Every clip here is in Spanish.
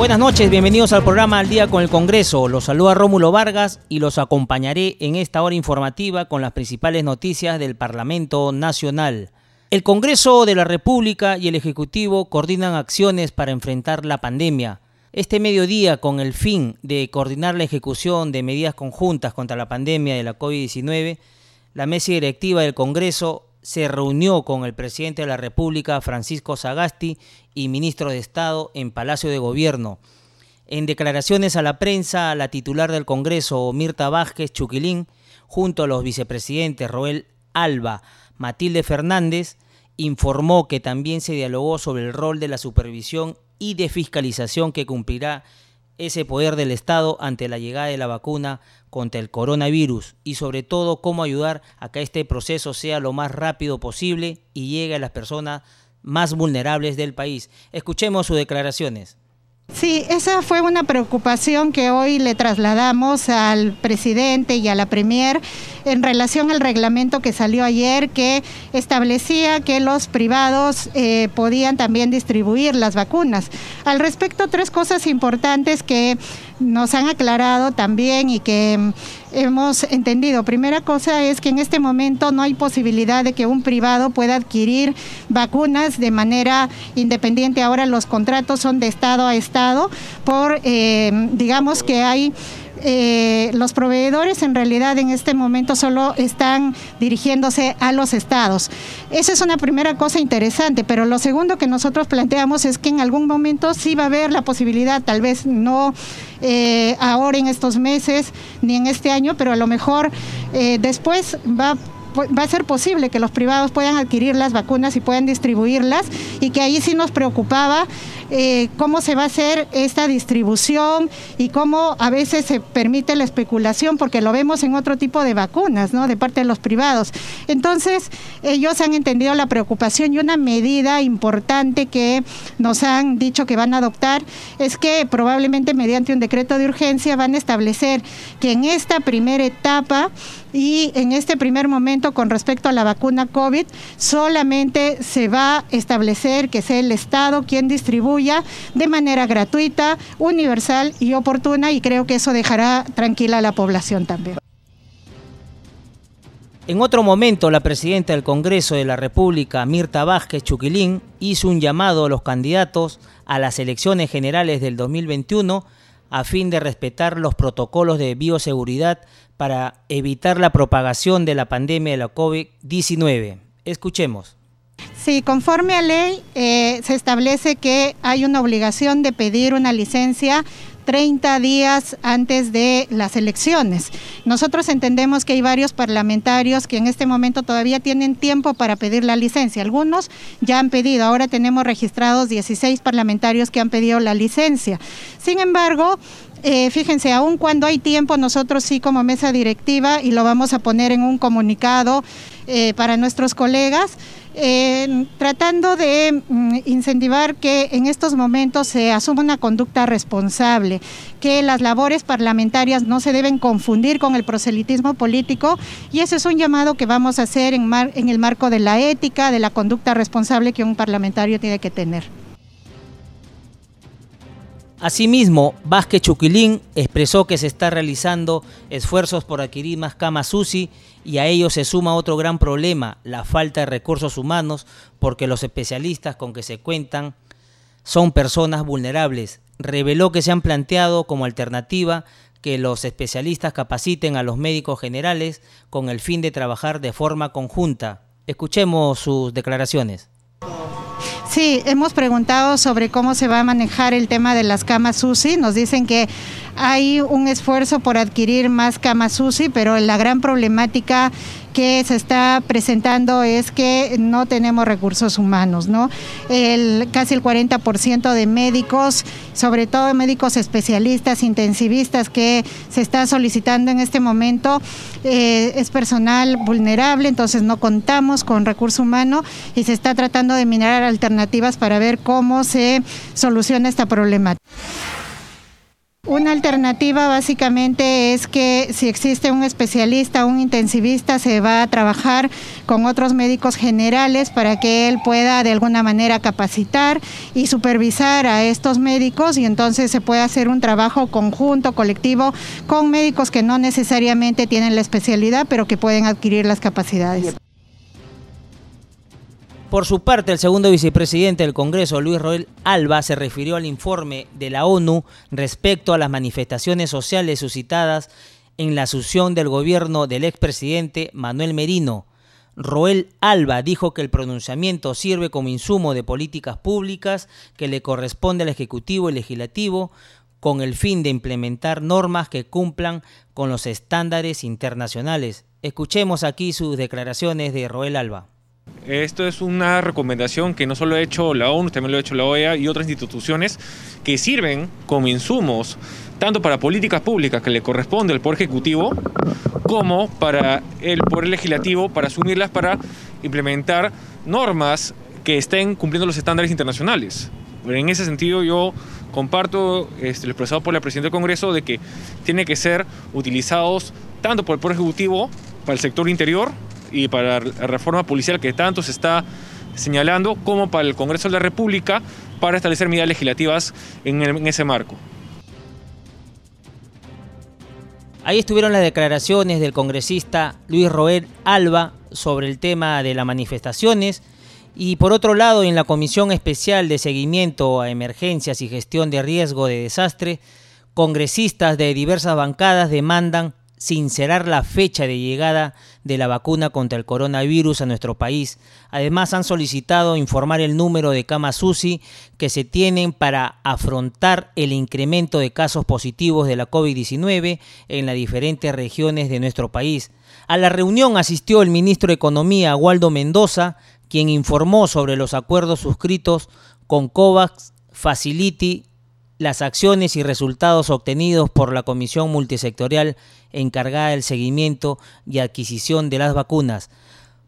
Buenas noches, bienvenidos al programa Al Día con el Congreso. Los saluda Rómulo Vargas y los acompañaré en esta hora informativa con las principales noticias del Parlamento Nacional. El Congreso de la República y el Ejecutivo coordinan acciones para enfrentar la pandemia. Este mediodía, con el fin de coordinar la ejecución de medidas conjuntas contra la pandemia de la COVID-19, la mesa directiva del Congreso se reunió con el presidente de la República, Francisco Sagasti, y ministro de Estado en Palacio de Gobierno. En declaraciones a la prensa, la titular del Congreso, Mirta Vázquez Chuquilín, junto a los vicepresidentes Roel Alba, Matilde Fernández, informó que también se dialogó sobre el rol de la supervisión y de fiscalización que cumplirá ese poder del Estado ante la llegada de la vacuna contra el coronavirus y sobre todo cómo ayudar a que este proceso sea lo más rápido posible y llegue a las personas más vulnerables del país. Escuchemos sus declaraciones. Sí, esa fue una preocupación que hoy le trasladamos al presidente y a la premier en relación al reglamento que salió ayer que establecía que los privados eh, podían también distribuir las vacunas. Al respecto, tres cosas importantes que nos han aclarado también y que mm, hemos entendido. Primera cosa es que en este momento no hay posibilidad de que un privado pueda adquirir vacunas de manera independiente. Ahora los contratos son de Estado a Estado por, eh, digamos que hay eh, los proveedores en realidad en este momento solo están dirigiéndose a los estados. Esa es una primera cosa interesante, pero lo segundo que nosotros planteamos es que en algún momento sí va a haber la posibilidad, tal vez no eh, ahora en estos meses ni en este año, pero a lo mejor eh, después va va a ser posible que los privados puedan adquirir las vacunas y puedan distribuirlas y que ahí sí nos preocupaba eh, cómo se va a hacer esta distribución y cómo a veces se permite la especulación, porque lo vemos en otro tipo de vacunas, ¿no? De parte de los privados. Entonces, ellos han entendido la preocupación y una medida importante que nos han dicho que van a adoptar es que probablemente mediante un decreto de urgencia van a establecer que en esta primera etapa y en este primer momento con respecto a la vacuna COVID solamente se va a establecer que sea el Estado quien distribuya de manera gratuita, universal y oportuna y creo que eso dejará tranquila a la población también. En otro momento, la presidenta del Congreso de la República, Mirta Vázquez Chuquilín, hizo un llamado a los candidatos a las elecciones generales del 2021 a fin de respetar los protocolos de bioseguridad para evitar la propagación de la pandemia de la COVID-19. Escuchemos. Sí, conforme a ley eh, se establece que hay una obligación de pedir una licencia 30 días antes de las elecciones. Nosotros entendemos que hay varios parlamentarios que en este momento todavía tienen tiempo para pedir la licencia. Algunos ya han pedido, ahora tenemos registrados 16 parlamentarios que han pedido la licencia. Sin embargo, eh, fíjense, aun cuando hay tiempo, nosotros sí como mesa directiva, y lo vamos a poner en un comunicado eh, para nuestros colegas, eh, tratando de mm, incentivar que en estos momentos se asuma una conducta responsable, que las labores parlamentarias no se deben confundir con el proselitismo político y ese es un llamado que vamos a hacer en, en el marco de la ética, de la conducta responsable que un parlamentario tiene que tener. Asimismo, Vázquez Chuquilín expresó que se está realizando esfuerzos por adquirir más camas UCI y a ello se suma otro gran problema, la falta de recursos humanos, porque los especialistas con que se cuentan son personas vulnerables. Reveló que se han planteado como alternativa que los especialistas capaciten a los médicos generales con el fin de trabajar de forma conjunta. Escuchemos sus declaraciones. Sí, hemos preguntado sobre cómo se va a manejar el tema de las camas UCI. Nos dicen que hay un esfuerzo por adquirir más camas UCI, pero la gran problemática que se está presentando es que no tenemos recursos humanos, ¿no? El, casi el 40% de médicos, sobre todo médicos especialistas, intensivistas que se está solicitando en este momento, eh, es personal vulnerable, entonces no contamos con recurso humano y se está tratando de mirar alternativas para ver cómo se soluciona esta problemática. Una alternativa básicamente es que si existe un especialista, un intensivista, se va a trabajar con otros médicos generales para que él pueda de alguna manera capacitar y supervisar a estos médicos y entonces se puede hacer un trabajo conjunto, colectivo, con médicos que no necesariamente tienen la especialidad, pero que pueden adquirir las capacidades. Por su parte, el segundo vicepresidente del Congreso, Luis Roel Alba, se refirió al informe de la ONU respecto a las manifestaciones sociales suscitadas en la asunción del gobierno del expresidente Manuel Merino. Roel Alba dijo que el pronunciamiento sirve como insumo de políticas públicas que le corresponde al Ejecutivo y Legislativo con el fin de implementar normas que cumplan con los estándares internacionales. Escuchemos aquí sus declaraciones de Roel Alba. Esto es una recomendación que no solo ha hecho la ONU, también lo ha hecho la OEA y otras instituciones que sirven como insumos tanto para políticas públicas que le corresponde al Poder Ejecutivo como para el Poder Legislativo para asumirlas para implementar normas que estén cumpliendo los estándares internacionales. En ese sentido yo comparto este, lo expresado por la Presidenta del Congreso de que tiene que ser utilizados tanto por el Poder Ejecutivo para el sector interior y para la reforma policial que tanto se está señalando, como para el Congreso de la República para establecer medidas legislativas en, ese marco. Ahí estuvieron las declaraciones del congresista Luis Roel Alba sobre el tema de las manifestaciones y por otro lado en la Comisión Especial de Seguimiento a Emergencias y Gestión de Riesgo de Desastre, congresistas de diversas bancadas demandan sincerar la fecha de llegada de la vacuna contra el coronavirus a nuestro país. Además, han solicitado informar el número de camas UCI que se tienen para afrontar el incremento de casos positivos de la COVID-19 en las diferentes regiones de nuestro país. A la reunión asistió el ministro de Economía, Waldo Mendoza, quien informó sobre los acuerdos suscritos con COVAX, Facility, las acciones y resultados obtenidos por la Comisión Multisectorial encargada del seguimiento y adquisición de las vacunas.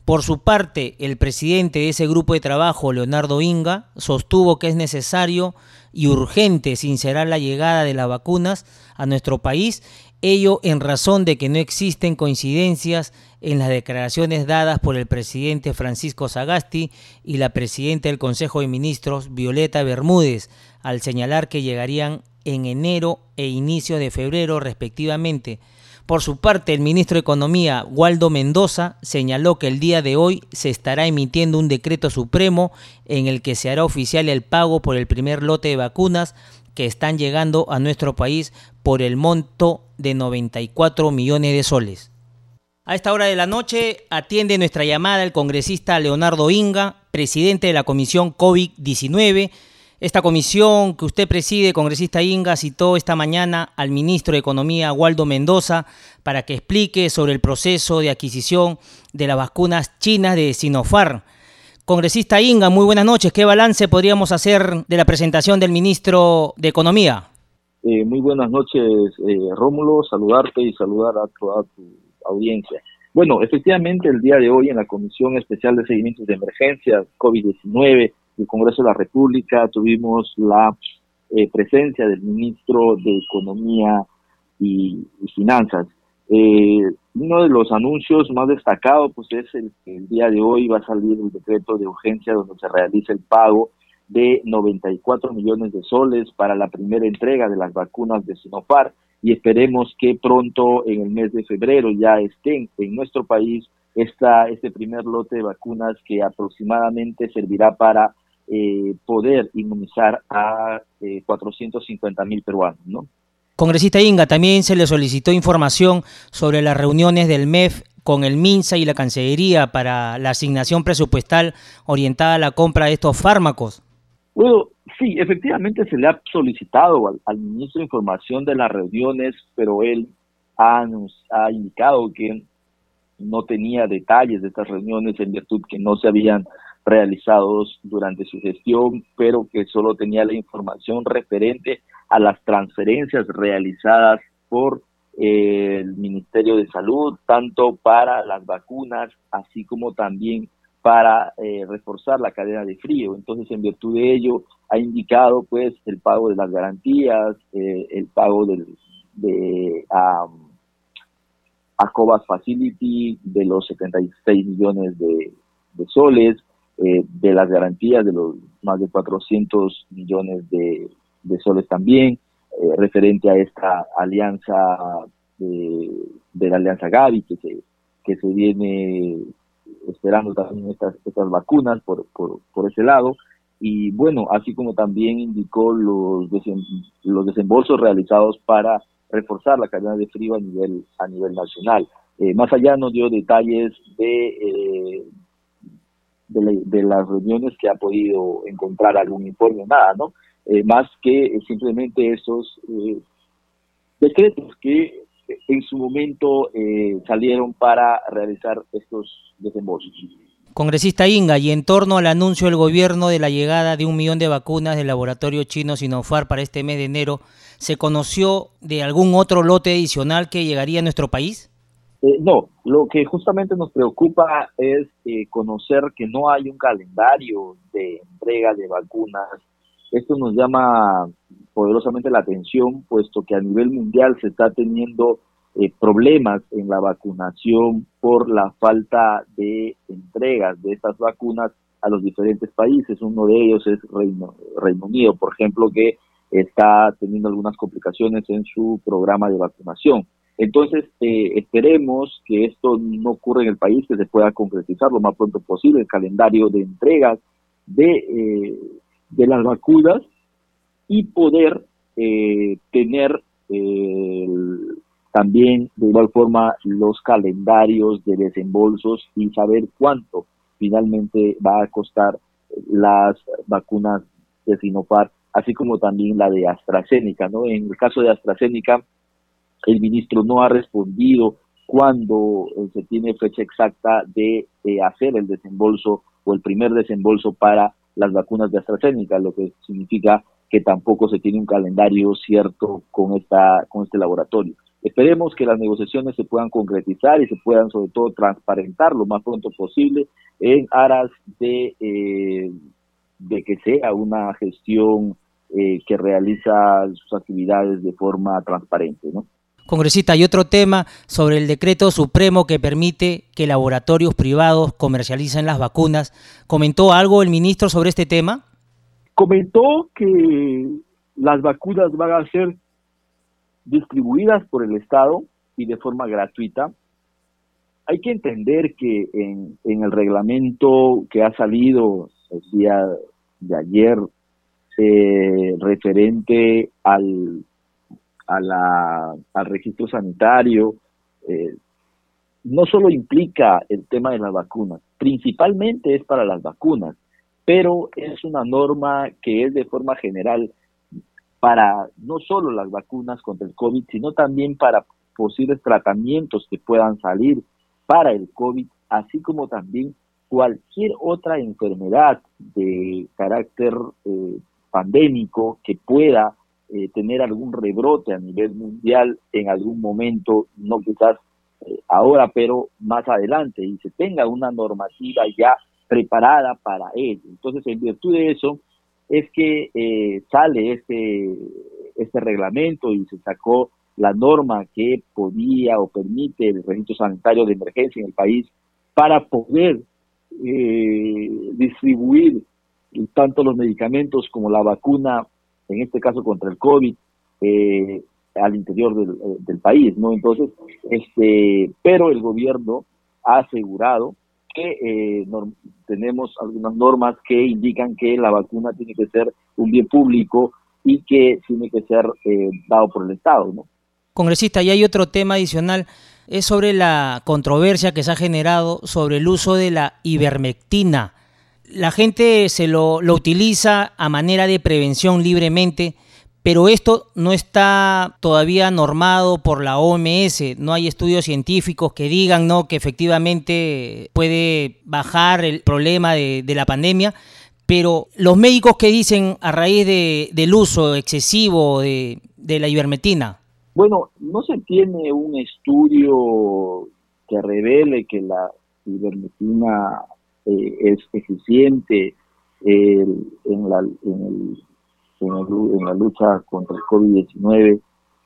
Por su parte, el presidente de ese grupo de trabajo, Leonardo Inga, sostuvo que es necesario y urgente sincerar la llegada de las vacunas a nuestro país, ello en razón de que no existen coincidencias en las declaraciones dadas por el presidente Francisco Sagasti y la presidenta del Consejo de Ministros, Violeta Bermúdez, al señalar que llegarían en enero e inicio de febrero respectivamente. Por su parte, el ministro de Economía, Waldo Mendoza, señaló que el día de hoy se estará emitiendo un decreto supremo en el que se hará oficial el pago por el primer lote de vacunas que están llegando a nuestro país por el monto de 94 millones de soles. A esta hora de la noche atiende nuestra llamada el congresista Leonardo Inga, presidente de la Comisión COVID-19, esta comisión que usted preside, congresista Inga, citó esta mañana al ministro de Economía, Waldo Mendoza, para que explique sobre el proceso de adquisición de las vacunas chinas de Sinopharm. Congresista Inga, muy buenas noches. ¿Qué balance podríamos hacer de la presentación del ministro de Economía? Eh, muy buenas noches, eh, Rómulo. Saludarte y saludar a toda tu audiencia. Bueno, efectivamente, el día de hoy en la Comisión Especial de Seguimiento de Emergencias COVID-19 el Congreso de la República, tuvimos la eh, presencia del ministro de Economía y, Finanzas. Eh, uno de los anuncios más destacados pues es el que el día de hoy va a salir el decreto de urgencia donde se realiza el pago de 94 millones de soles para la primera entrega de las vacunas de Sinopharm y esperemos que pronto en el mes de febrero ya estén en nuestro país esta, este primer lote de vacunas que aproximadamente servirá para eh, poder inmunizar a 450 eh, mil peruanos, ¿no? Congresista Inga, también se le solicitó información sobre las reuniones del MEF con el MINSA y la Cancillería para la asignación presupuestal orientada a la compra de estos fármacos. Bueno, sí, efectivamente se le ha solicitado al, ministro información de las reuniones, pero él ha, ha indicado que no tenía detalles de estas reuniones en virtud que no se habían realizado durante su gestión, pero que solo tenía la información referente a las transferencias realizadas por eh, el Ministerio de Salud, tanto para las vacunas, así como también para eh, reforzar la cadena de frío. Entonces, en virtud de ello, ha indicado pues el pago de las garantías, eh, el pago de um, ACOBAS Facility de los 76 millones de, soles, eh, de las garantías de los más de 400 millones de, soles también, eh, referente a esta alianza de, la alianza Gavi que se, que se viene esperando también estas, estas vacunas por, por, por ese lado y bueno, así como también indicó los, los desembolsos realizados para reforzar la cadena de frío a nivel, a nivel nacional. Eh, más allá nos dio detalles de, eh, de, las reuniones que ha podido encontrar algún informe, nada, ¿no? Eh, más que simplemente esos decretos que en su momento salieron para realizar estos desembolsos. Congresista Inga, y en torno al anuncio del gobierno de la llegada de un millón de vacunas del laboratorio chino Sinopharm para este mes de enero, ¿se conoció de algún otro lote adicional que llegaría a nuestro país? Eh, no, lo que justamente nos preocupa es eh, conocer que no hay un calendario de entrega de vacunas. Esto nos llama poderosamente la atención, puesto que a nivel mundial se está teniendo eh, problemas en la vacunación por la falta de entregas de estas vacunas a los diferentes países. Uno de ellos es Reino, Reino Unido, por ejemplo, que está teniendo algunas complicaciones en su programa de vacunación. Entonces, eh, esperemos que esto no ocurra en el país, que se pueda concretizar lo más pronto posible el calendario de entregas de, eh, de las vacunas y poder tener el también, de igual forma, los calendarios de desembolsos y saber cuánto finalmente va a costar las vacunas de Sinopharm, así como también la de AstraZeneca. ¿no? En el caso de AstraZeneca, el ministro no ha respondido cuándo eh, se tiene fecha exacta de hacer el desembolso o el primer desembolso para las vacunas de AstraZeneca, lo que significa que tampoco se tiene un calendario cierto con esta con este laboratorio. Esperemos que las negociaciones se puedan concretizar y se puedan sobre todo transparentar lo más pronto posible en aras de, eh, de que sea una gestión eh, que realiza sus actividades de forma transparente. ¿no? Congresista, hay otro tema sobre el decreto supremo que permite que laboratorios privados comercialicen las vacunas. ¿Comentó algo el ministro sobre este tema? Comentó que las vacunas van a ser distribuidas por el Estado y de forma gratuita. Hay que entender que en, el reglamento que ha salido el día de ayer eh, referente al, a la, al registro sanitario, eh, no solo implica el tema de las vacunas, principalmente es para las vacunas, pero es una norma que es de forma general para no solo las vacunas contra el COVID, sino también para posibles tratamientos que puedan salir para el COVID, así como también cualquier otra enfermedad de carácter eh, pandémico que pueda eh, tener algún rebrote a nivel mundial en algún momento, no quizás eh, ahora, pero más adelante, y se tenga una normativa ya preparada para ello. Entonces, en virtud de eso, es que eh, sale este, este reglamento y se sacó la norma que podía o permite el registro sanitario de emergencia en el país para poder eh, distribuir tanto los medicamentos como la vacuna, en este caso contra el COVID, eh, al interior del, del, país, ¿no? Entonces, este, pero el gobierno ha asegurado que eh, tenemos algunas normas que indican que la vacuna tiene que ser un bien público y que tiene que ser eh, dado por el Estado. ¿no? Congresista, y hay otro tema adicional, es sobre la controversia que se ha generado sobre el uso de la ivermectina. La gente se lo, lo utiliza a manera de prevención libremente, pero esto no está todavía normado por la OMS, no hay estudios científicos que digan ¿no? que efectivamente puede bajar el problema de, la pandemia, pero los médicos que dicen a raíz de, del uso excesivo de, la ivermectina. Bueno, no se tiene un estudio que revele que la ivermectina eh, es eficiente en, la, en el en, la lucha contra el COVID-19,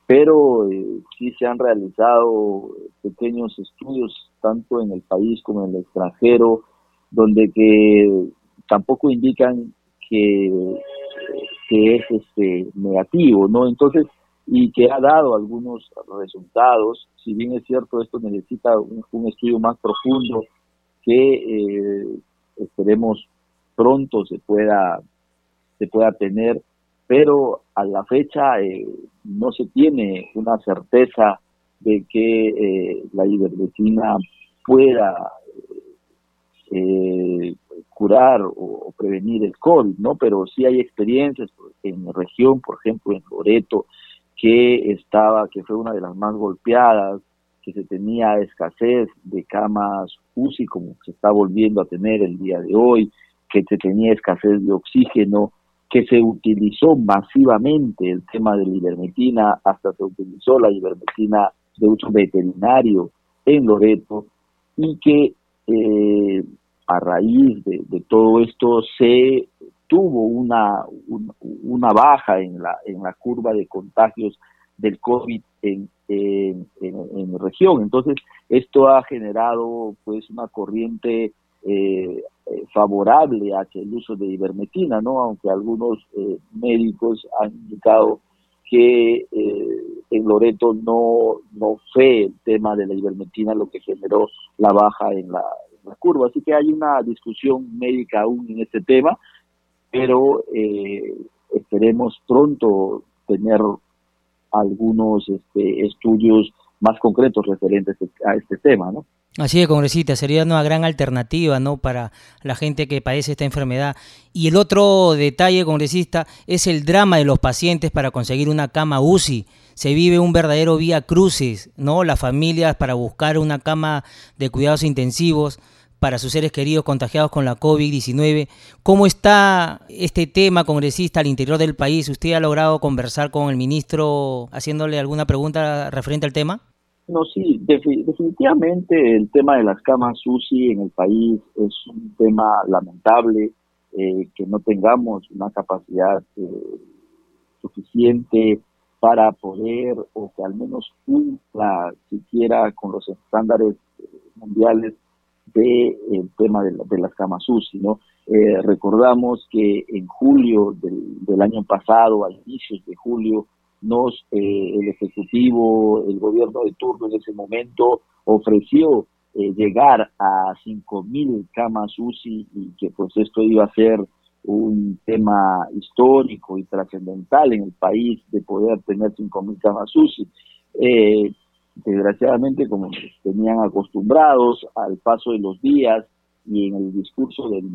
pero eh, sí se han realizado pequeños estudios tanto en el país como en el extranjero, donde que tampoco indican que, que es este negativo, ¿no? Entonces, y que ha dado algunos resultados, si bien es cierto, esto necesita un, estudio más profundo que eh, esperemos pronto se pueda se pueda tener pero a la fecha eh, no se tiene una certeza de que eh, la ivermectina pueda eh, curar o, prevenir el COVID, ¿no? Pero sí hay experiencias en la región, por ejemplo, en Loreto, que estaba, que fue una de las más golpeadas, que se tenía escasez de camas UCI, como se está volviendo a tener el día de hoy, que se tenía escasez de oxígeno, que se utilizó masivamente el tema de la ivermectina, hasta se utilizó la ivermectina de uso veterinario en Loreto, y que eh, a raíz de, todo esto se tuvo una, una baja en la, en la curva de contagios del COVID en, en, en, la región. Entonces, esto ha generado pues una corriente eh, eh, favorable hacia el uso de ivermectina, ¿no? Aunque algunos eh, médicos han indicado que eh, en Loreto no, no fue el tema de la ivermectina lo que generó la baja en la, curva. Así que hay una discusión médica aún en este tema, pero esperemos pronto tener algunos este, estudios más concretos referentes a este tema, ¿no? Así de congresista, sería una gran alternativa ¿no? para la gente que padece esta enfermedad. Y el otro detalle, congresista, es el drama de los pacientes para conseguir una cama UCI. Se vive un verdadero vía crucis, ¿no? Las familias para buscar una cama de cuidados intensivos para sus seres queridos contagiados con la COVID-19. ¿Cómo está este tema, congresista, al interior del país? ¿Usted ha logrado conversar con el ministro haciéndole alguna pregunta referente al tema? No, sí, definitivamente el tema de las camas UCI en el país es un tema lamentable, eh, que no tengamos una capacidad eh, suficiente para poder, o que al menos cumpla siquiera con los estándares eh, mundiales del el tema de, las camas UCI, ¿no? recordamos que en julio del, año pasado, a inicios de julio, nos eh, el ejecutivo, el gobierno de turno en ese momento ofreció eh, llegar a 5.000 camas UCI y que pues esto iba a ser un tema histórico y trascendental en el país de poder tener 5.000 camas UCI. Eh, desgraciadamente, como tenían acostumbrados al paso de los días y en el discurso del,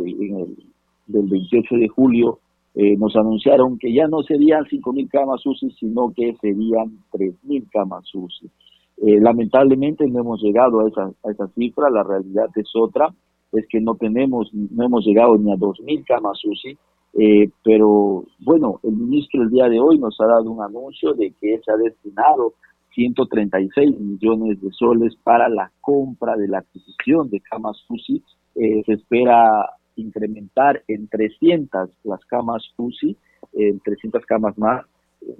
del 28 de julio, eh, nos anunciaron que ya no serían 5.000 camas UCI, sino que serían 3.000 camas UCI. Eh, lamentablemente no hemos llegado a esa, a esa cifra, la realidad es otra, es que no tenemos, no hemos llegado ni a 2.000 camas UCI, eh, pero bueno, el ministro el día de hoy nos ha dado un anuncio de que se ha destinado 136 millones de soles para la compra de la adquisición de camas UCI. se espera incrementar en 300 las camas UCI, en 300 camas más,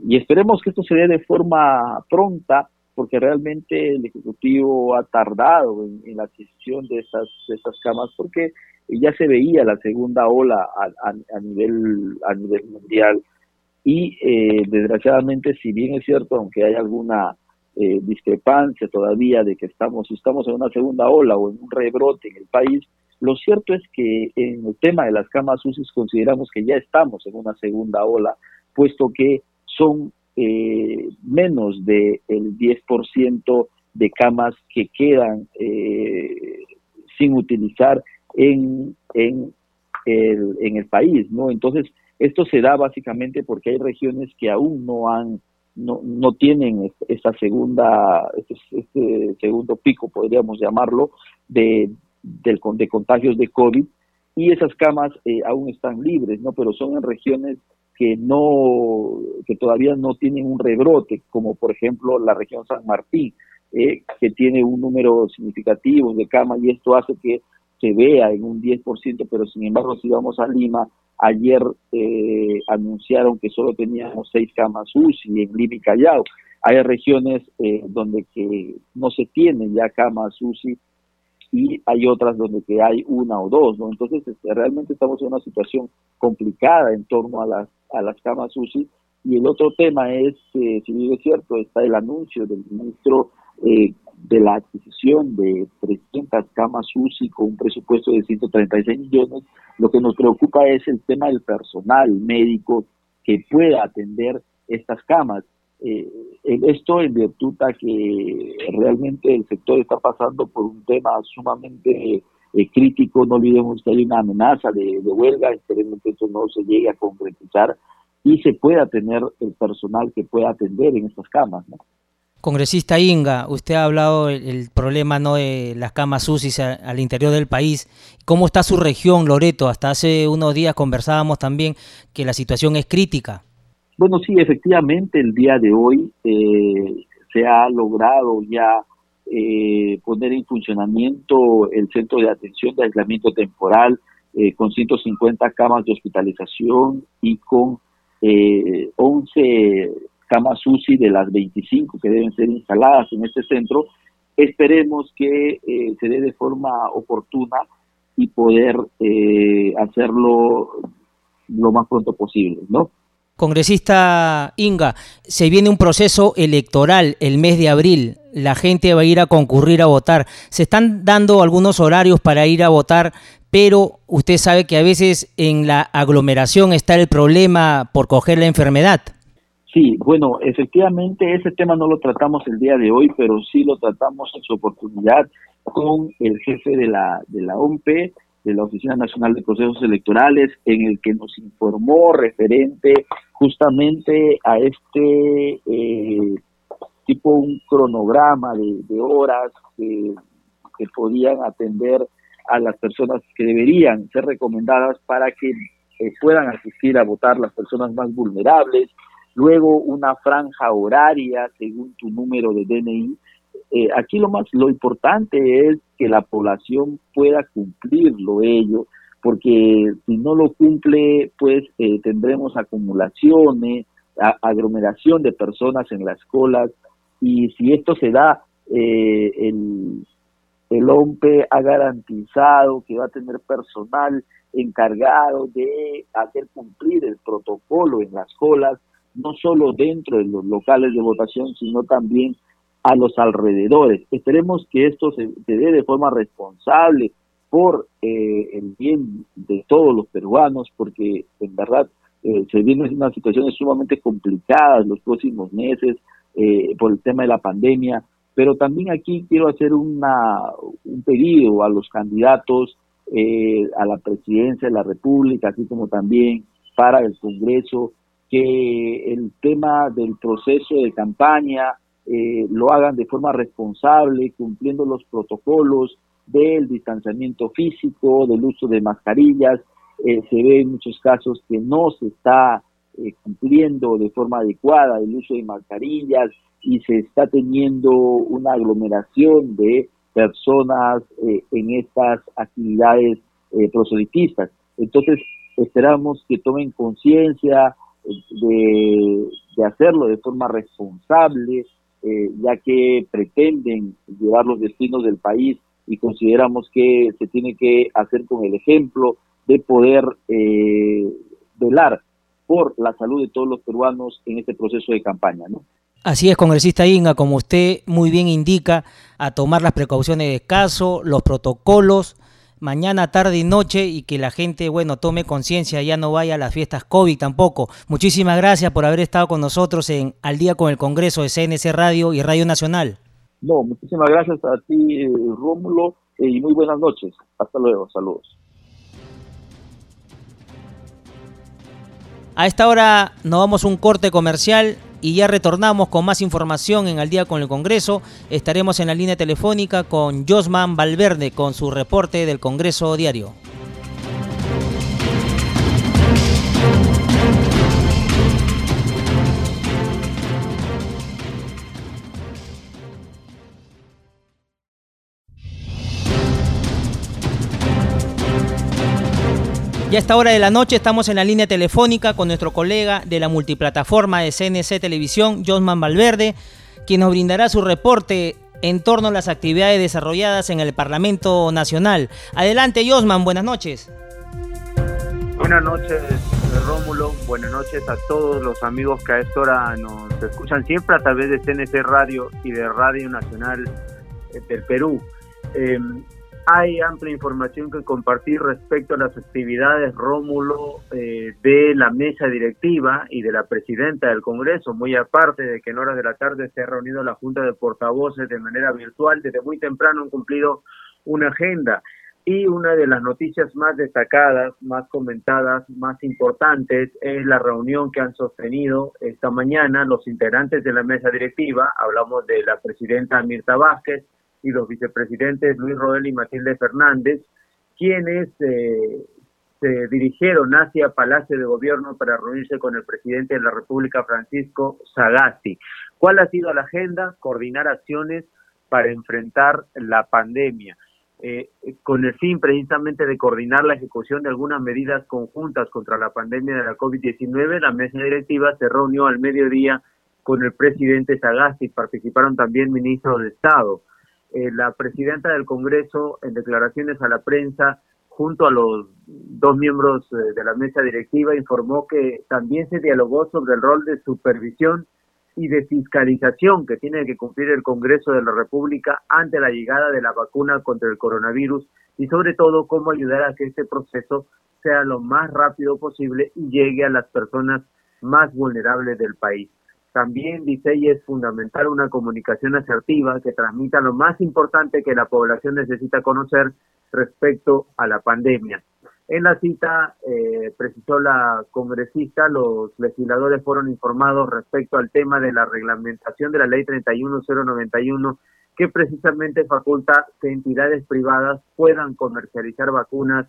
y esperemos que esto se dé de forma pronta, porque realmente el Ejecutivo ha tardado en, la adquisición de estas, de estas camas, porque ya se veía la segunda ola a, nivel, a nivel mundial. Y eh, desgraciadamente, si bien es cierto, aunque hay alguna eh, discrepancia todavía de que estamos, estamos en una segunda ola o en un rebrote en el país, lo cierto es que en el tema de las camas UCI consideramos que ya estamos en una segunda ola, puesto que son eh, menos del 10% de camas que quedan eh, sin utilizar en, en, el, en el país, ¿no? Entonces, Esto se da básicamente porque hay regiones que aún no han no, no tienen esta segunda este, segundo pico podríamos llamarlo de, del, de contagios de COVID y esas camas eh, aún están libres no pero son en regiones que no que todavía no tienen un rebrote como por ejemplo la región San Martín eh, que tiene un número significativo de camas y esto hace que se vea en un 10%, pero sin embargo si vamos a Lima, ayer eh, anunciaron que solo teníamos seis camas UCI en Lima y Callao. Hay regiones eh, donde que no se tienen ya camas UCI y hay otras donde que hay una o dos, ¿no? Entonces este, realmente estamos en una situación complicada en torno a las, a las camas UCI y el otro tema es, eh, si bien es cierto, está el anuncio del ministro eh, de la adquisición de 300 camas UCI con un presupuesto de 136 millones, lo que nos preocupa es el tema del personal médico que pueda atender estas camas. Eh, esto en virtud a que realmente el sector está pasando por un tema sumamente eh, crítico, no olvidemos que hay una amenaza de, huelga, esperemos que eso no se llegue a concretizar y se pueda tener el personal que pueda atender en estas camas. ¿no? Congresista Inga, usted ha hablado del problema no de las camas UCI al interior del país. ¿Cómo está su región, Loreto? Hasta hace unos días conversábamos también que la situación es crítica. Bueno, sí, efectivamente, el día de hoy eh, se ha logrado ya eh, poner en funcionamiento el centro de atención de aislamiento temporal eh, con 150 camas de hospitalización y con 11 camas UCI de las 25 que deben ser instaladas en este centro, esperemos que eh, se dé de forma oportuna y poder eh, hacerlo lo más pronto posible, ¿no? Congresista Inga, se viene un proceso electoral el mes de abril. La gente va a ir a concurrir a votar. Se están dando algunos horarios para ir a votar, pero usted sabe que a veces en la aglomeración está el problema por coger la enfermedad. Sí, bueno, efectivamente ese tema no lo tratamos el día de hoy, pero sí lo tratamos en su oportunidad con el jefe de la, de la OMP, de la Oficina Nacional de Procesos Electorales, en el que nos informó referente justamente a este eh, tipo un cronograma de, horas que, podían atender a las personas que deberían ser recomendadas para que eh, puedan asistir a votar las personas más vulnerables, luego una franja horaria según tu número de DNI. Eh, aquí lo más lo importante es que la población pueda cumplirlo ello, porque si no lo cumple, pues eh, tendremos acumulaciones, aglomeración de personas en las colas, y si esto se da, eh, el, el OMPE ha garantizado que va a tener personal encargado de hacer cumplir el protocolo en las colas, no solo dentro de los locales de votación, sino también a los alrededores. Esperemos que esto se, dé de forma responsable por eh, el bien de todos los peruanos, porque en verdad eh, se viene una situaciones sumamente complicadas los próximos meses eh, por el tema de la pandemia, pero también aquí quiero hacer una, un pedido a los candidatos a la presidencia de la República, así como también para el Congreso, que el tema del proceso de campaña eh, lo hagan de forma responsable, cumpliendo los protocolos del distanciamiento físico, del uso de mascarillas. Eh, se ve en muchos casos que no se está eh, cumpliendo de forma adecuada el uso de mascarillas y se está teniendo una aglomeración de personas en estas actividades proselitistas. Entonces, esperamos que tomen conciencia, de, hacerlo de forma responsable, eh, ya que pretenden llevar los destinos del país y consideramos que se tiene que hacer con el ejemplo de poder eh, velar por la salud de todos los peruanos en este proceso de campaña. ¿no? Así es, congresista Inga, como usted muy bien indica, a tomar las precauciones de caso, los protocolos, mañana, tarde y noche y que la gente, bueno, tome conciencia, ya no vaya a las fiestas COVID tampoco. Muchísimas gracias por haber estado con nosotros en Al Día con el Congreso de CNC Radio y Radio Nacional. No, muchísimas gracias a ti, Rómulo, y muy buenas noches. Hasta luego, saludos. A esta hora nos vamos a un corte comercial y ya retornamos con más información en Al día con el Congreso. Estaremos en la línea telefónica con Josman Valverde con su reporte del Congreso Diario. Ya a esta hora de la noche estamos en la línea telefónica con nuestro colega de la multiplataforma de CNC Televisión, Josman Valverde, quien nos brindará su reporte en torno a las actividades desarrolladas en el Parlamento Nacional. Adelante, Josman, buenas noches. Buenas noches, Rómulo. Buenas noches a todos los amigos que a esta hora nos escuchan siempre a través de CNC Radio y de Radio Nacional eh, del Perú. Em, hay amplia información que compartir respecto a las actividades, Rómulo, eh, de la mesa directiva y de la presidenta del Congreso, muy aparte de que en horas de la tarde se ha reunido la Junta de Portavoces de manera virtual, desde muy temprano han cumplido una agenda. Y una de las noticias más destacadas, más comentadas, más importantes es la reunión que han sostenido esta mañana los integrantes de la mesa directiva. Hablamos de la presidenta Mirta Vázquez, y los vicepresidentes Luis Rodel y Matilde Fernández, quienes eh, se dirigieron hacia Palacio de Gobierno para reunirse con el presidente de la República, Francisco Sagasti. ¿Cuál ha sido la agenda? Coordinar acciones para enfrentar la pandemia. Eh, con el fin precisamente de coordinar la ejecución de algunas medidas conjuntas contra la pandemia de la COVID-19, la mesa directiva se reunió al mediodía con el presidente Sagasti. Participaron también ministros de Estado. Eh, la presidenta del Congreso, en declaraciones a la prensa, junto a los dos miembros eh, de la mesa directiva, informó que también se dialogó sobre el rol de supervisión y de fiscalización que tiene que cumplir el Congreso de la República ante la llegada de la vacuna contra el coronavirus y sobre todo cómo ayudar a que este proceso sea lo más rápido posible y llegue a las personas más vulnerables del país. También dice ella es fundamental una comunicación asertiva que transmita lo más importante que la población necesita conocer respecto a la pandemia. En la cita, eh, precisó la congresista, los legisladores fueron informados respecto al tema de la reglamentación de la ley 31091 que precisamente faculta que entidades privadas puedan comercializar vacunas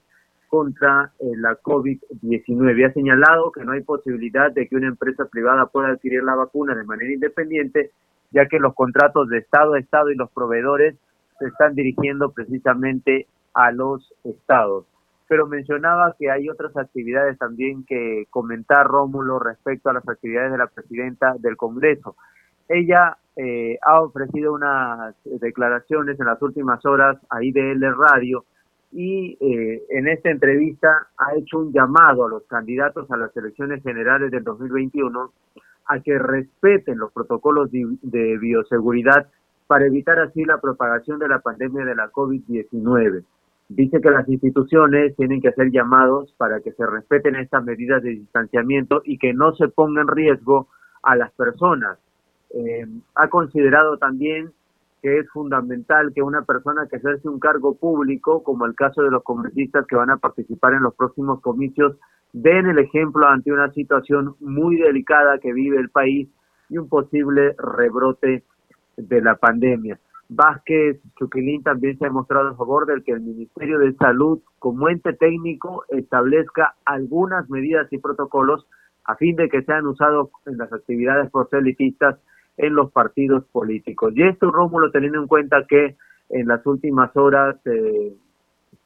contra eh, la COVID-19. Ha señalado que no hay posibilidad de que una empresa privada pueda adquirir la vacuna de manera independiente, ya que los contratos de Estado a Estado y los proveedores se están dirigiendo precisamente a los estados. Pero mencionaba que hay otras actividades también que comentar, Rómulo, respecto a las actividades de la presidenta del Congreso. Ella eh, ha ofrecido unas declaraciones en las últimas horas a IDL Radio, y eh, en esta entrevista ha hecho un llamado a los candidatos a las elecciones generales del 2021 a que respeten los protocolos de, bioseguridad para evitar así la propagación de la pandemia de la COVID-19. Dice que las instituciones tienen que hacer llamados para que se respeten estas medidas de distanciamiento y que no se ponga en riesgo a las personas. Eh, ha considerado también que es fundamental que una persona que ejerce un cargo público, como el caso de los congresistas que van a participar en los próximos comicios, den el ejemplo ante una situación muy delicada que vive el país y un posible rebrote de la pandemia. Vázquez Chuquilín también se ha mostrado a favor del que el Ministerio de Salud, como ente técnico, establezca algunas medidas y protocolos a fin de que sean usados en las actividades proselitistas en los partidos políticos. Y esto, Rómulo, teniendo en cuenta que en las últimas horas eh,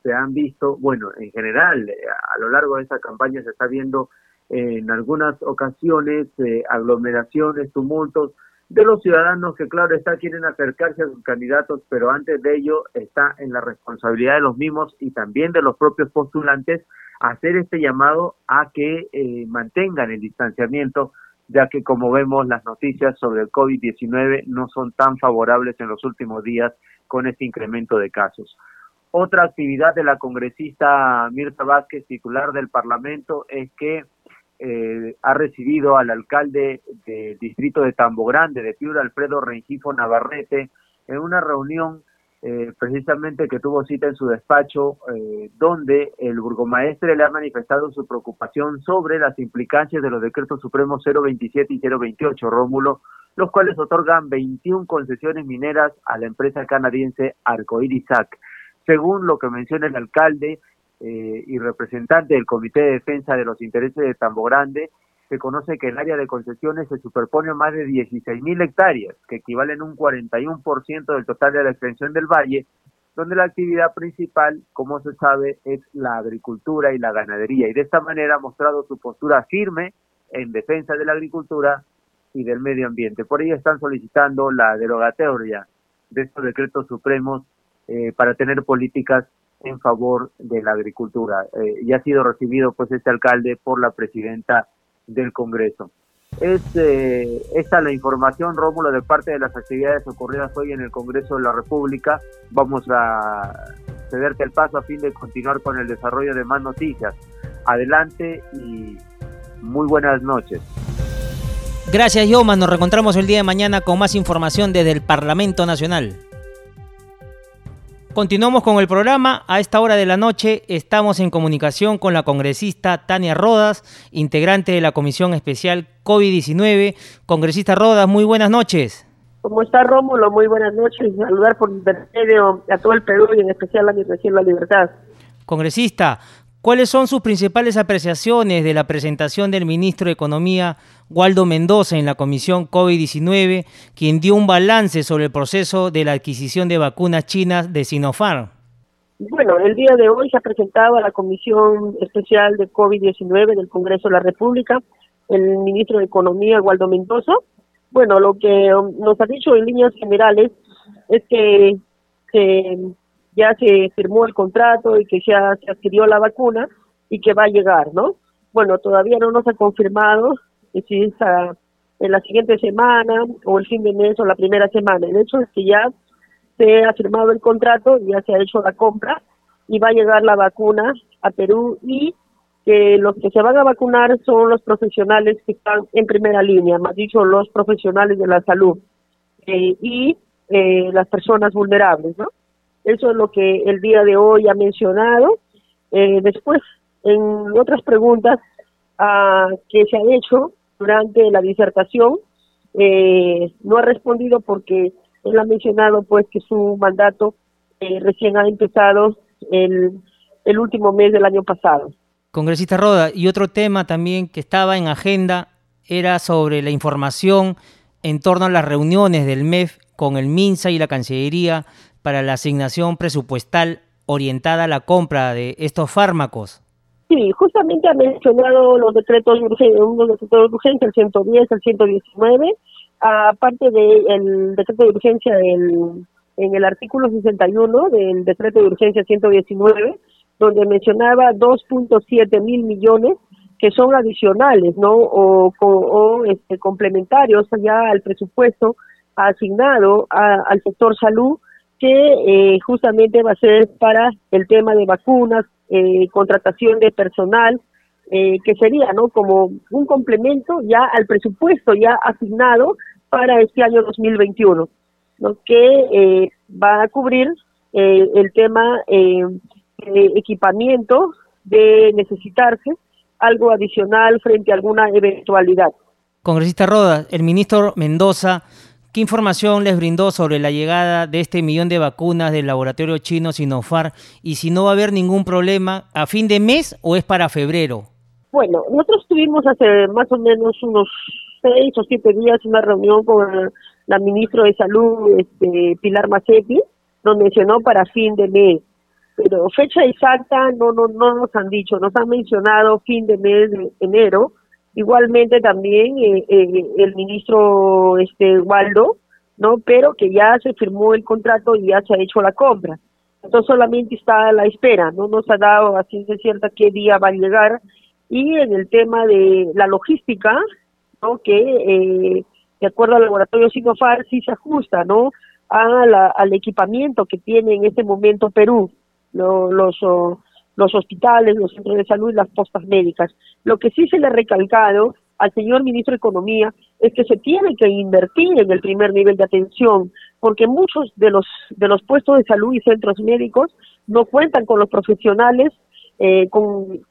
se han visto, bueno, en general, eh, a lo largo de esta campaña se está viendo en algunas ocasiones eh, aglomeraciones, tumultos de los ciudadanos que, claro, está quieren acercarse a sus candidatos, pero antes de ello está en la responsabilidad de los mismos y también de los propios postulantes hacer este llamado a que mantengan el distanciamiento ya que como vemos las noticias sobre el COVID-19 no son tan favorables en los últimos días con este incremento de casos. Otra actividad de la congresista Mirta Vázquez, titular del Parlamento, es que eh, ha recibido al alcalde del distrito de Tambo Grande, de Piura, Alfredo Rengifo Navarrete, en una reunión eh, precisamente que tuvo cita en su despacho, eh, donde el burgomaestre le ha manifestado su preocupación sobre las implicancias de los decretos supremos 027 y 028, Rómulo, los cuales otorgan 21 concesiones mineras a la empresa canadiense Arcoirisac. Según lo que menciona el alcalde eh, y representante del Comité de Defensa de los Intereses de Tambo Grande, se conoce que el área de concesiones se superpone a más de 16.000 hectáreas, que equivalen un 41% del total de la extensión del valle, donde la actividad principal, como se sabe, es la agricultura y la ganadería. Y de esta manera ha mostrado su postura firme en defensa de la agricultura y del medio ambiente. Por ello están solicitando la derogatoria de estos decretos supremos eh, para tener políticas en favor de la agricultura. Eh, y ha sido recibido pues este alcalde por la presidenta del Congreso. Es eh, esta la información, Rómulo, de parte de las actividades ocurridas hoy en el Congreso de la República. Vamos a cederte el paso a fin de continuar con el desarrollo de más noticias. Adelante y muy buenas noches. Gracias, Yoman. Nos reencontramos el día de mañana con más información desde el Parlamento Nacional. Continuamos con el programa. A esta hora de la noche estamos en comunicación con la congresista Tania Rodas, integrante de la Comisión Especial COVID-19. Congresista Rodas, muy buenas noches. ¿Cómo está Rómulo? Muy buenas noches. Saludar por intermedio a todo el Perú y en especial a mi recién La Libertad. Congresista, ¿Cuáles son sus principales apreciaciones de la presentación del ministro de Economía, Waldo Mendoza, en la Comisión COVID-19, quien dio un balance sobre el proceso de la adquisición de vacunas chinas de Sinopharm? Bueno, el día de hoy se ha presentado a la Comisión Especial de COVID-19 del Congreso de la República el ministro de Economía, Waldo Mendoza. Bueno, lo que nos ha dicho en líneas generales es que se ya se firmó el contrato y que ya se adquirió la vacuna y que va a llegar, ¿no? Bueno, todavía no nos ha confirmado si es en la siguiente semana o el fin de mes o la primera semana. El hecho es que ya se ha firmado el contrato, ya se ha hecho la compra y va a llegar la vacuna a Perú y que los que se van a vacunar son los profesionales que están en primera línea, más dicho, los profesionales de la salud eh, y eh, las personas vulnerables, ¿no? Eso es lo que el día de hoy ha mencionado. Eh, después, en otras preguntas ah, que se han hecho durante la disertación, eh, no ha respondido porque él ha mencionado pues que su mandato eh, recién ha empezado el, el último mes del año pasado. Congresista Roda, y otro tema también que estaba en agenda era sobre la información en torno a las reuniones del MEF con el MINSA y la Cancillería para la asignación presupuestal orientada a la compra de estos fármacos. Sí, justamente ha mencionado los decretos de urgencia, unos decretos de urgencia, el 110, el 119, aparte del decreto de urgencia en el artículo 61 del decreto de urgencia 119, donde mencionaba 2.7 mil millones que son adicionales, ¿no? O, este, complementarios ya al presupuesto asignado al sector salud que eh, justamente va a ser para el tema de vacunas, eh, contratación de personal, eh, que sería no como un complemento ya al presupuesto ya asignado para este año 2021, ¿no? que va a cubrir el tema de equipamiento de necesitarse algo adicional frente a alguna eventualidad. Congresista Rodas, el ministro Mendoza ¿Qué información les brindó sobre la llegada de este millón de vacunas del laboratorio chino Sinopharm y si no va a haber ningún problema a fin de mes o es para febrero? Bueno, nosotros tuvimos hace más o menos unos seis o siete días una reunión con la ministra de Salud, este, Pilar Macetti, nos mencionó para fin de mes. Pero fecha exacta no, no, no nos han dicho, nos han mencionado fin de mes de enero, Igualmente también eh, eh, el ministro este Waldo, ¿no? Pero que ya se firmó el contrato y ya se ha hecho la compra. Entonces solamente está a la espera, no nos ha dado a ciencia cierta qué día va a llegar. Y en el tema de la logística, ¿no? Que eh, de acuerdo al laboratorio Sinofar sí se ajusta, ¿no? A la, al equipamiento que tiene en este momento Perú, los los hospitales, los centros de salud y las postas médicas. Lo que sí se le ha recalcado al señor ministro de Economía es que se tiene que invertir en el primer nivel de atención, porque muchos de los de los puestos de salud y centros médicos no cuentan con los profesionales eh, con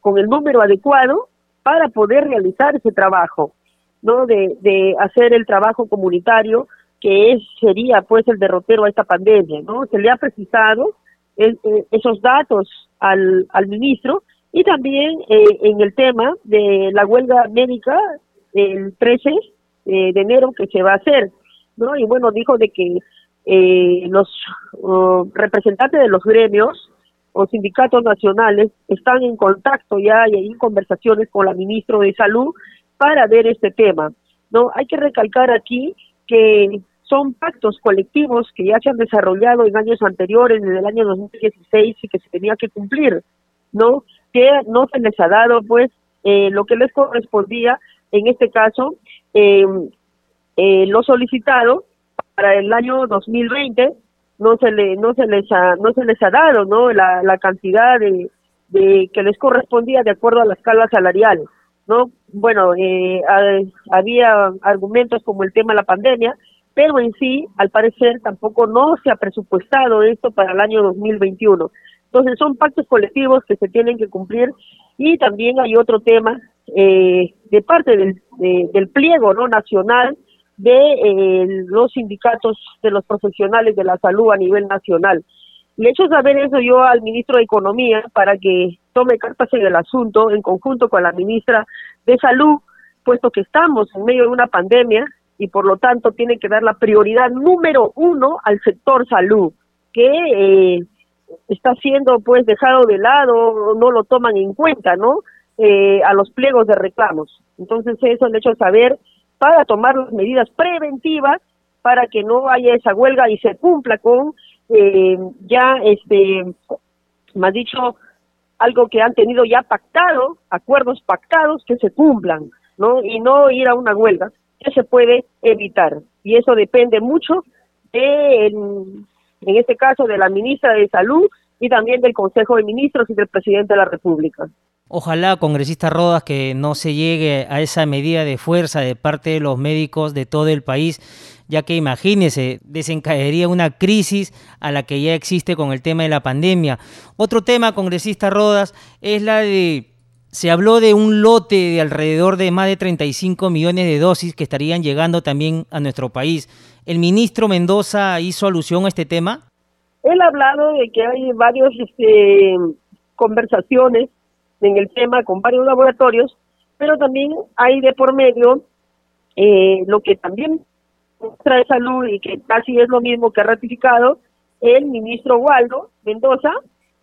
con el número adecuado para poder realizar ese trabajo, ¿no? De, de hacer el trabajo comunitario que es, sería pues el derrotero a esta pandemia, ¿no? Se le ha precisado eh, esos datos al, al ministro y también eh, en el tema de la huelga médica el 13 de enero que se va a hacer, ¿no? Y bueno, dijo de que eh, los representantes de los gremios o sindicatos nacionales están en contacto ya y hay conversaciones con la ministra de Salud para ver este tema. No, hay que recalcar aquí que son pactos colectivos que ya se han desarrollado en años anteriores, desde el año 2016 y que se tenía que cumplir, ¿no? Que no se les ha dado pues eh, lo que les correspondía, en este caso, eh, eh, lo solicitado para el año 2020 no se le no se les ha no se les ha dado no la, la cantidad de, de que les correspondía de acuerdo a la escala salarial no bueno eh, había argumentos como el tema de la pandemia pero en sí al parecer tampoco no se ha presupuestado esto para el año 2021 entonces son pactos colectivos que se tienen que cumplir y también hay otro tema eh, de parte del, del pliego no nacional de eh, los sindicatos de los profesionales de la salud a nivel nacional. Le he hecho saber eso yo al ministro de Economía para que tome cartas en el asunto en conjunto con la ministra de Salud, puesto que estamos en medio de una pandemia y por lo tanto tiene que dar la prioridad número uno al sector salud, que eh, está siendo pues dejado de lado, no lo toman en cuenta, ¿no? Eh, a los pliegos de reclamos. Entonces eso he hecho saber para tomar las medidas preventivas para que no haya esa huelga y se cumpla con eh, ya este más dicho algo que han tenido ya pactado acuerdos pactados que se cumplan no y no ir a una huelga que se puede evitar y eso depende mucho de en, en este caso de la ministra de salud y también del Consejo de Ministros y del presidente de la República. Ojalá, congresista Rodas, que no se llegue a esa medida de fuerza de parte de los médicos de todo el país, ya que imagínese, desencadenaría una crisis a la que ya existe con el tema de la pandemia. Otro tema, congresista Rodas, es la de se habló de un lote de alrededor de más de 35 millones de dosis que estarían llegando también a nuestro país. ¿El ministro Mendoza hizo alusión a este tema? Él ha hablado de que hay varias este, conversaciones en el tema con varios laboratorios, pero también hay de por medio eh, lo que también trae salud y que casi es lo mismo que ha ratificado el ministro Waldo Mendoza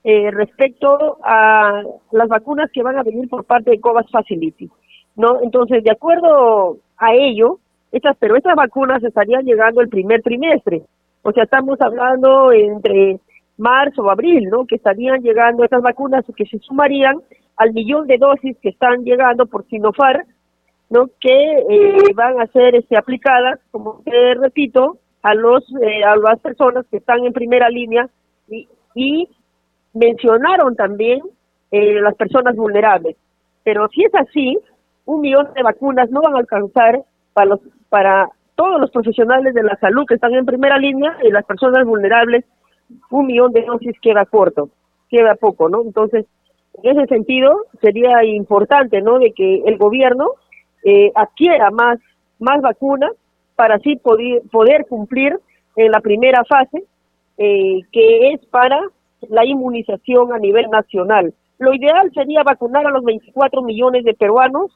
eh, respecto a las vacunas que van a venir por parte de Covas Facility. ¿no? Entonces, de acuerdo a ello, estas, pero estas vacunas estarían llegando el primer trimestre. O sea, estamos hablando entre marzo o abril, ¿no? Que estarían llegando estas vacunas que se sumarían al millón de dosis que están llegando por Sinofar, ¿no? que eh, van a ser este, aplicadas, como te repito, a los eh, a las personas que están en primera línea y, y mencionaron también eh, las personas vulnerables. Pero si es así, un millón de vacunas no van a alcanzar para los para todos los profesionales de la salud que están en primera línea y las personas vulnerables, un millón de dosis queda corto, queda poco, ¿no? Entonces, en ese sentido, sería importante, ¿no?, de que el gobierno eh, adquiera más, más vacunas para así poder, poder cumplir en la primera fase, eh, que es para la inmunización a nivel nacional. Lo ideal sería vacunar a los 24 millones de peruanos,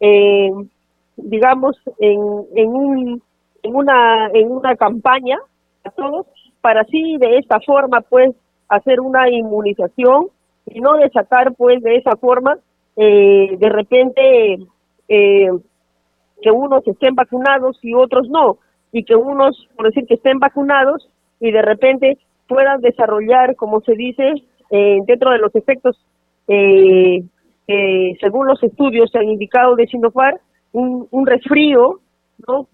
eh, digamos, en, en, un, en, una, en una campaña a todos, para así de esta forma, pues, hacer una inmunización y no de sacar pues de esa forma eh, de repente eh, que unos estén vacunados y otros no y que unos por decir que estén vacunados y de repente puedan desarrollar como se dice eh, dentro de los efectos eh, según los estudios se han indicado de Sinopharm un, un resfrío no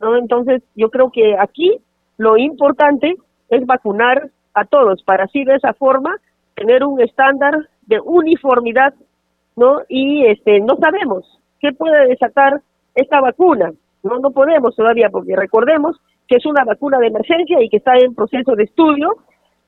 no entonces yo creo que aquí lo importante es vacunar a todos para así de esa forma tener un estándar de uniformidad, ¿no? Y este no sabemos qué puede desatar esta vacuna. No no podemos todavía porque recordemos que es una vacuna de emergencia y que está en proceso de estudio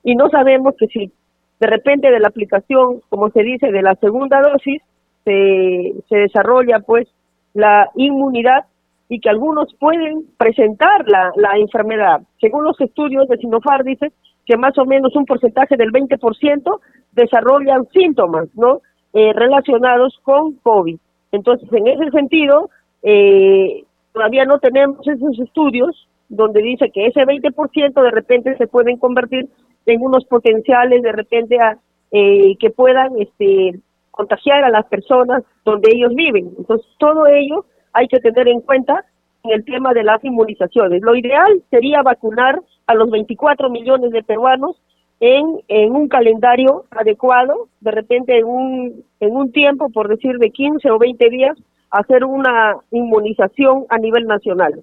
y no sabemos que si de repente de la aplicación, como se dice, de la segunda dosis, se, se desarrolla pues la inmunidad y que algunos pueden presentar la, la enfermedad. Según los estudios de Sinofar dice que más o menos un porcentaje del 20% desarrollan síntomas, ¿no? Eh, relacionados con COVID. Entonces, en ese sentido, eh, todavía no tenemos esos estudios donde dice que ese 20% de repente se pueden convertir en unos potenciales de repente a, eh, que puedan este, contagiar a las personas donde ellos viven. Entonces, todo ello hay que tener en cuenta en el tema de las inmunizaciones. Lo ideal sería vacunar a los 24 millones de peruanos en, en un calendario adecuado, de repente en un, en un tiempo, por decir, de 15 o 20 días, hacer una inmunización a nivel nacional.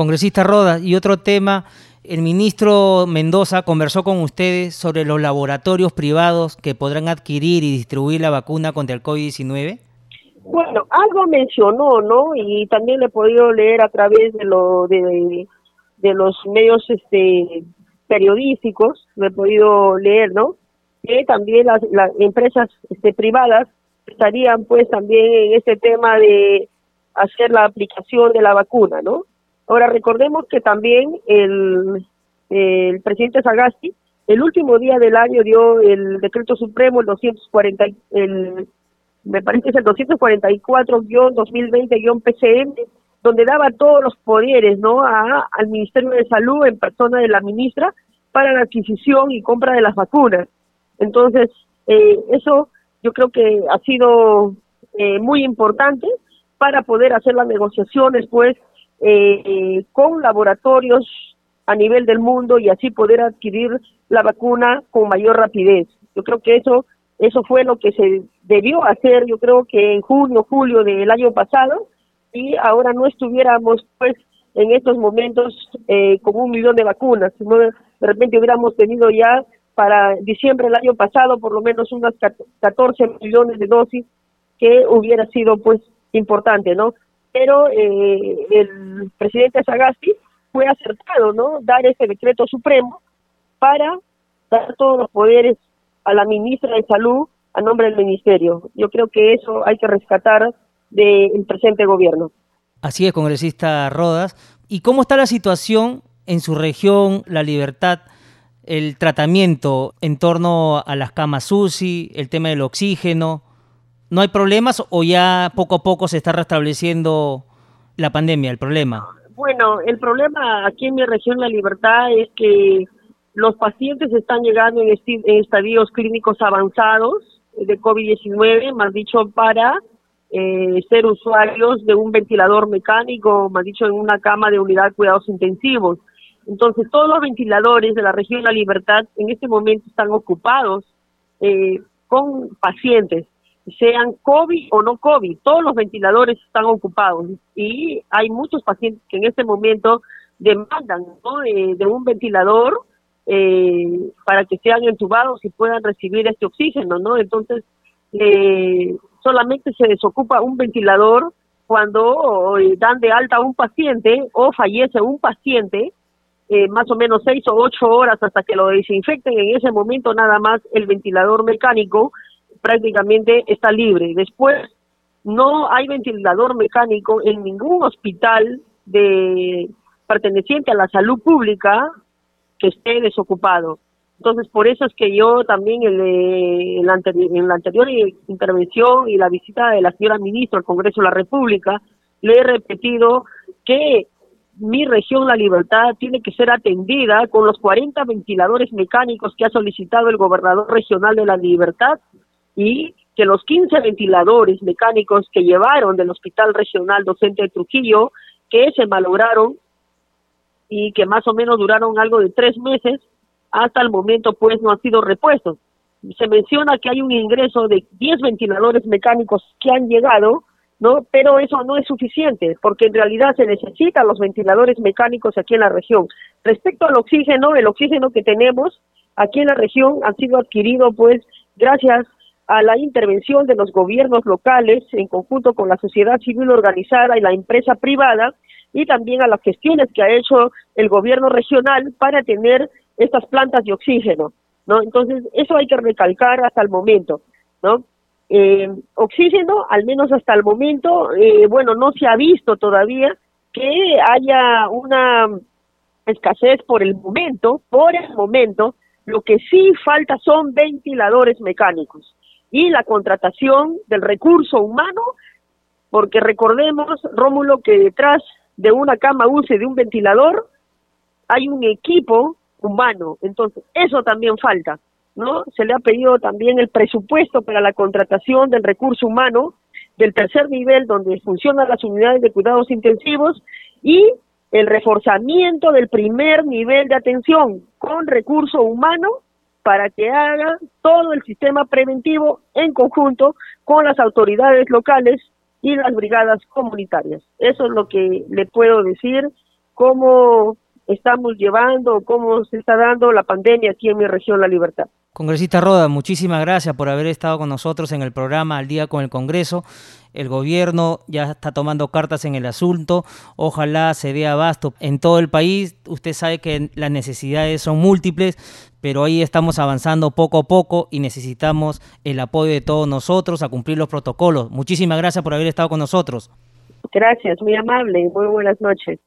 Congresista Rodas, y otro tema, el ministro Mendoza conversó con ustedes sobre los laboratorios privados que podrán adquirir y distribuir la vacuna contra el COVID-19. Bueno, algo mencionó, ¿no? Y también le he podido leer a través de lo de, de los medios este periodísticos, lo he podido leer, ¿no? Que también las, las empresas este, privadas estarían pues también en este tema de hacer la aplicación de la vacuna, ¿no? Ahora recordemos que también el, presidente Sagasti el último día del año dio el decreto supremo el 240 el me parece que es el 244-2020-PCM donde daba todos los poderes, ¿no? A, al Ministerio de Salud en persona de la ministra para la adquisición y compra de las vacunas. Entonces, eh, eso yo creo que ha sido eh, muy importante para poder hacer las negociaciones, pues, eh, con laboratorios a nivel del mundo y así poder adquirir la vacuna con mayor rapidez. Yo creo que eso eso fue lo que se debió hacer, yo creo que en junio, julio del año pasado, y ahora no estuviéramos pues en estos momentos eh, con un millón de vacunas, sino de repente hubiéramos tenido ya para diciembre del año pasado por lo menos unas 14 millones de dosis que hubiera sido pues importante, ¿no? Pero eh, el presidente Sagasti fue acertado, ¿no? Dar ese decreto supremo para dar todos los poderes a la ministra de Salud a nombre del ministerio. Yo creo que eso hay que rescatar del presente gobierno. Así es, congresista Rodas. ¿Y cómo está la situación en su región, La Libertad, el tratamiento en torno a las camas UCI, el tema del oxígeno? ¿No hay problemas o ya poco a poco se está restableciendo la pandemia, el problema? Bueno, el problema aquí en mi región, La Libertad, es que los pacientes están llegando en, estadios clínicos avanzados de COVID-19, más dicho, para eh, ser usuarios de un ventilador mecánico, más dicho, en una cama de unidad de cuidados intensivos. Entonces, todos los ventiladores de la región La Libertad en este momento están ocupados eh, con pacientes, sean COVID o no COVID, todos los ventiladores están ocupados y hay muchos pacientes que en este momento demandan eh, de un ventilador eh, para que sean entubados y puedan recibir este oxígeno, ¿no? Entonces, eh, solamente se desocupa un ventilador cuando eh, dan de alta a un paciente o fallece un paciente, eh, más o menos seis o ocho horas hasta que lo desinfecten, en ese momento nada más el ventilador mecánico prácticamente está libre. Después, no hay ventilador mecánico en ningún hospital de perteneciente a la salud pública que esté desocupado. Entonces, por eso es que yo también en, la anterior intervención y la visita de la señora ministra al Congreso de la República, le he repetido que mi región, La Libertad, tiene que ser atendida con los 40 ventiladores mecánicos que ha solicitado el gobernador regional de La Libertad y que los 15 ventiladores mecánicos que llevaron del Hospital Regional Docente de Trujillo, que se malograron, y que más o menos duraron algo de tres meses, hasta el momento pues no han sido repuestos. Se menciona que hay un ingreso de 10 ventiladores mecánicos que han llegado, ¿no? Pero eso no es suficiente, porque en realidad se necesitan los ventiladores mecánicos aquí en la región. Respecto al oxígeno, el oxígeno que tenemos aquí en la región ha sido adquirido pues gracias a la intervención de los gobiernos locales en conjunto con la sociedad civil organizada y la empresa privada y también a las gestiones que ha hecho el gobierno regional para tener estas plantas de oxígeno, ¿no? Entonces, eso hay que recalcar hasta el momento, ¿no? Eh, oxígeno, al menos hasta el momento, eh, bueno, no se ha visto todavía que haya una escasez por el momento, por el momento, lo que sí falta son ventiladores mecánicos y la contratación del recurso humano, porque recordemos, Rómulo, que detrás de una cama UCI, de un ventilador, hay un equipo humano, entonces eso también falta, ¿no? Se le ha pedido también el presupuesto para la contratación del recurso humano del tercer nivel donde funcionan las unidades de cuidados intensivos y el reforzamiento del primer nivel de atención con recurso humano para que haga todo el sistema preventivo en conjunto con las autoridades locales y las brigadas comunitarias. Eso es lo que le puedo decir, cómo estamos llevando, cómo se está dando la pandemia aquí en mi región La Libertad. Congresista Roda, muchísimas gracias por haber estado con nosotros en el programa Al Día con el Congreso. El gobierno ya está tomando cartas en el asunto. Ojalá se dé abasto en todo el país. Usted sabe que las necesidades son múltiples, pero ahí estamos avanzando poco a poco y necesitamos el apoyo de todos nosotros a cumplir los protocolos. Muchísimas gracias por haber estado con nosotros. Gracias, muy amable y muy buenas noches.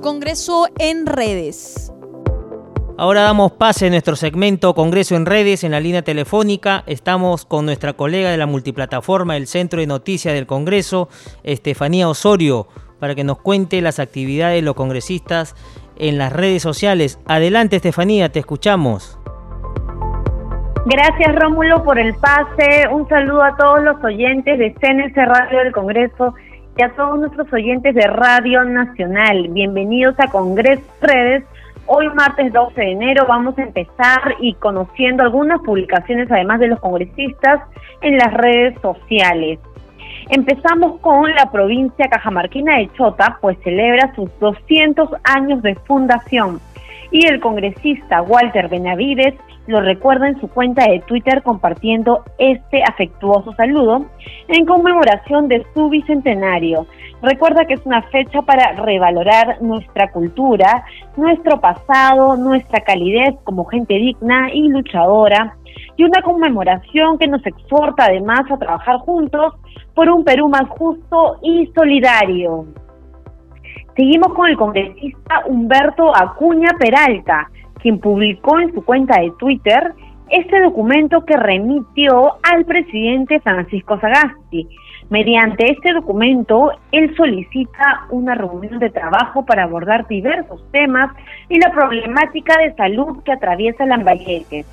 Congreso en redes. Ahora damos pase a nuestro segmento Congreso en redes en la línea telefónica. Estamos con nuestra colega de la multiplataforma del Centro de Noticias del Congreso, Estefanía Osorio, para que nos cuente las actividades de los congresistas en las redes sociales. Adelante Estefanía, te escuchamos. Gracias Rómulo por el pase. Un saludo a todos los oyentes de CNC Radio del Congreso y a todos nuestros oyentes de Radio Nacional. Bienvenidos a Congreso Redes Hoy martes 12 de enero vamos a empezar y conociendo algunas publicaciones además de los congresistas en las redes sociales. Empezamos con la provincia cajamarquina de Chota, pues celebra sus 200 años de fundación y el congresista Walter Benavides lo recuerda en su cuenta de Twitter compartiendo este afectuoso saludo en conmemoración de su bicentenario. Recuerda que es una fecha para revalorar nuestra cultura, nuestro pasado, nuestra calidez como gente digna y luchadora, y una conmemoración que nos exhorta además a trabajar juntos por un Perú más justo y solidario. Seguimos con el congresista Humberto Acuña Peralta, quien publicó en su cuenta de Twitter este documento que remitió al presidente Francisco Sagasti. Mediante este documento, él solicita una reunión de trabajo para abordar diversos temas y la problemática de salud que atraviesa Lambayeque.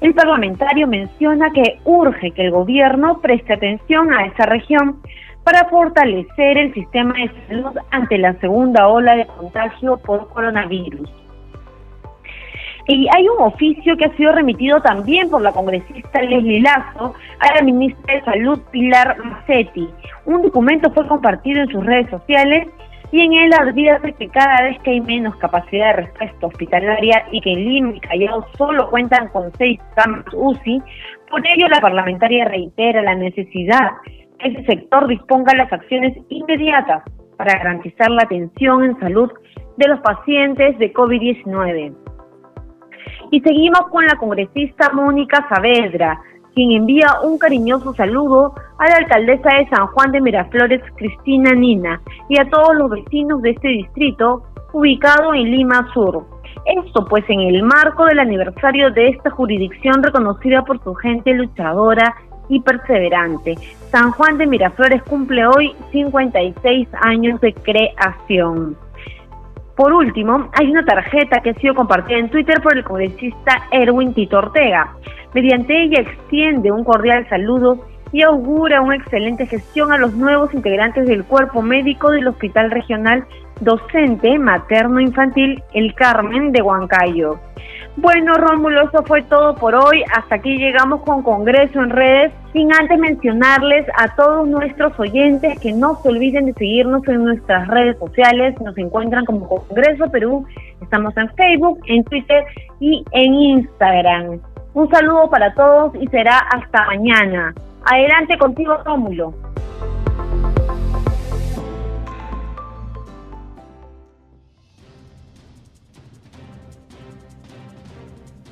El parlamentario menciona que urge que el gobierno preste atención a esa región para fortalecer el sistema de salud ante la segunda ola de contagio por coronavirus. Y hay un oficio que ha sido remitido también por la congresista Leslie Lazo a la ministra de Salud Pilar Macetti. Un documento fue compartido en sus redes sociales y en él advierte que cada vez que hay menos capacidad de respuesta hospitalaria y que en Lima y Callao solo cuentan con seis camas UCI, por ello la parlamentaria reitera la necesidad que ese sector disponga las acciones inmediatas para garantizar la atención en salud de los pacientes de COVID-19. Y seguimos con la congresista Mónica Saavedra, quien envía un cariñoso saludo a la alcaldesa de San Juan de Miraflores, Cristina Nina, y a todos los vecinos de este distrito ubicado en Lima Sur. Esto pues en el marco del aniversario de esta jurisdicción reconocida por su gente luchadora y perseverante. San Juan de Miraflores cumple hoy 56 años de creación. Por último, hay una tarjeta que ha sido compartida en Twitter por el congresista Erwin Tito Ortega. Mediante ella extiende un cordial saludo y augura una excelente gestión a los nuevos integrantes del cuerpo médico del Hospital Regional Docente Materno Infantil El Carmen de Huancayo. Bueno, Rómulo, eso fue todo por hoy. Hasta aquí llegamos con Congreso en redes, sin antes mencionarles a todos nuestros oyentes que no se olviden de seguirnos en nuestras redes sociales. Nos encuentran como Congreso Perú. Estamos en Facebook, en Twitter y en Instagram. Un saludo para todos y será hasta mañana. Adelante contigo, Rómulo.